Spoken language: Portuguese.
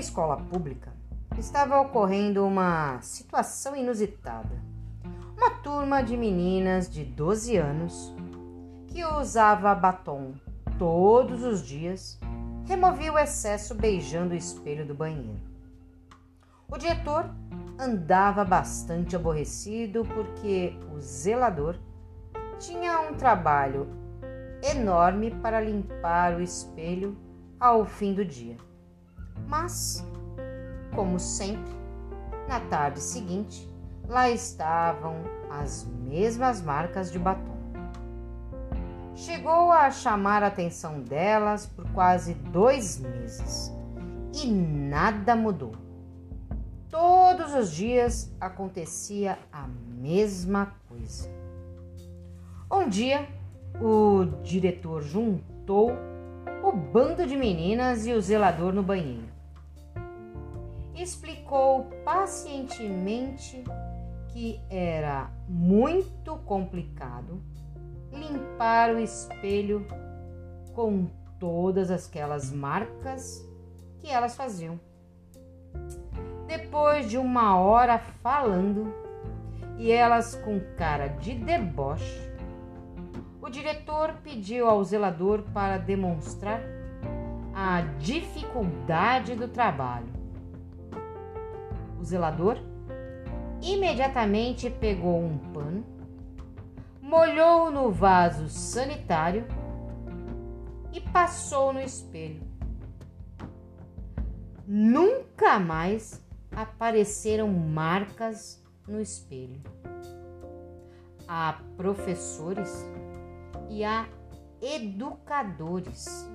escola pública estava ocorrendo uma situação inusitada. Uma turma de meninas de 12 anos que usava batom todos os dias removia o excesso beijando o espelho do banheiro. O diretor andava bastante aborrecido porque o zelador tinha um trabalho enorme para limpar o espelho ao fim do dia. Mas, como sempre, na tarde seguinte, lá estavam as mesmas marcas de batom. Chegou a chamar a atenção delas por quase dois meses e nada mudou. Todos os dias acontecia a mesma coisa. Um dia, o diretor juntou bando de meninas e o zelador no banheiro. Explicou pacientemente que era muito complicado limpar o espelho com todas aquelas marcas que elas faziam. Depois de uma hora falando e elas com cara de deboche, o diretor pediu ao zelador para demonstrar a dificuldade do trabalho. O zelador imediatamente pegou um pano, molhou no vaso sanitário e passou no espelho. Nunca mais apareceram marcas no espelho. Há professores e há educadores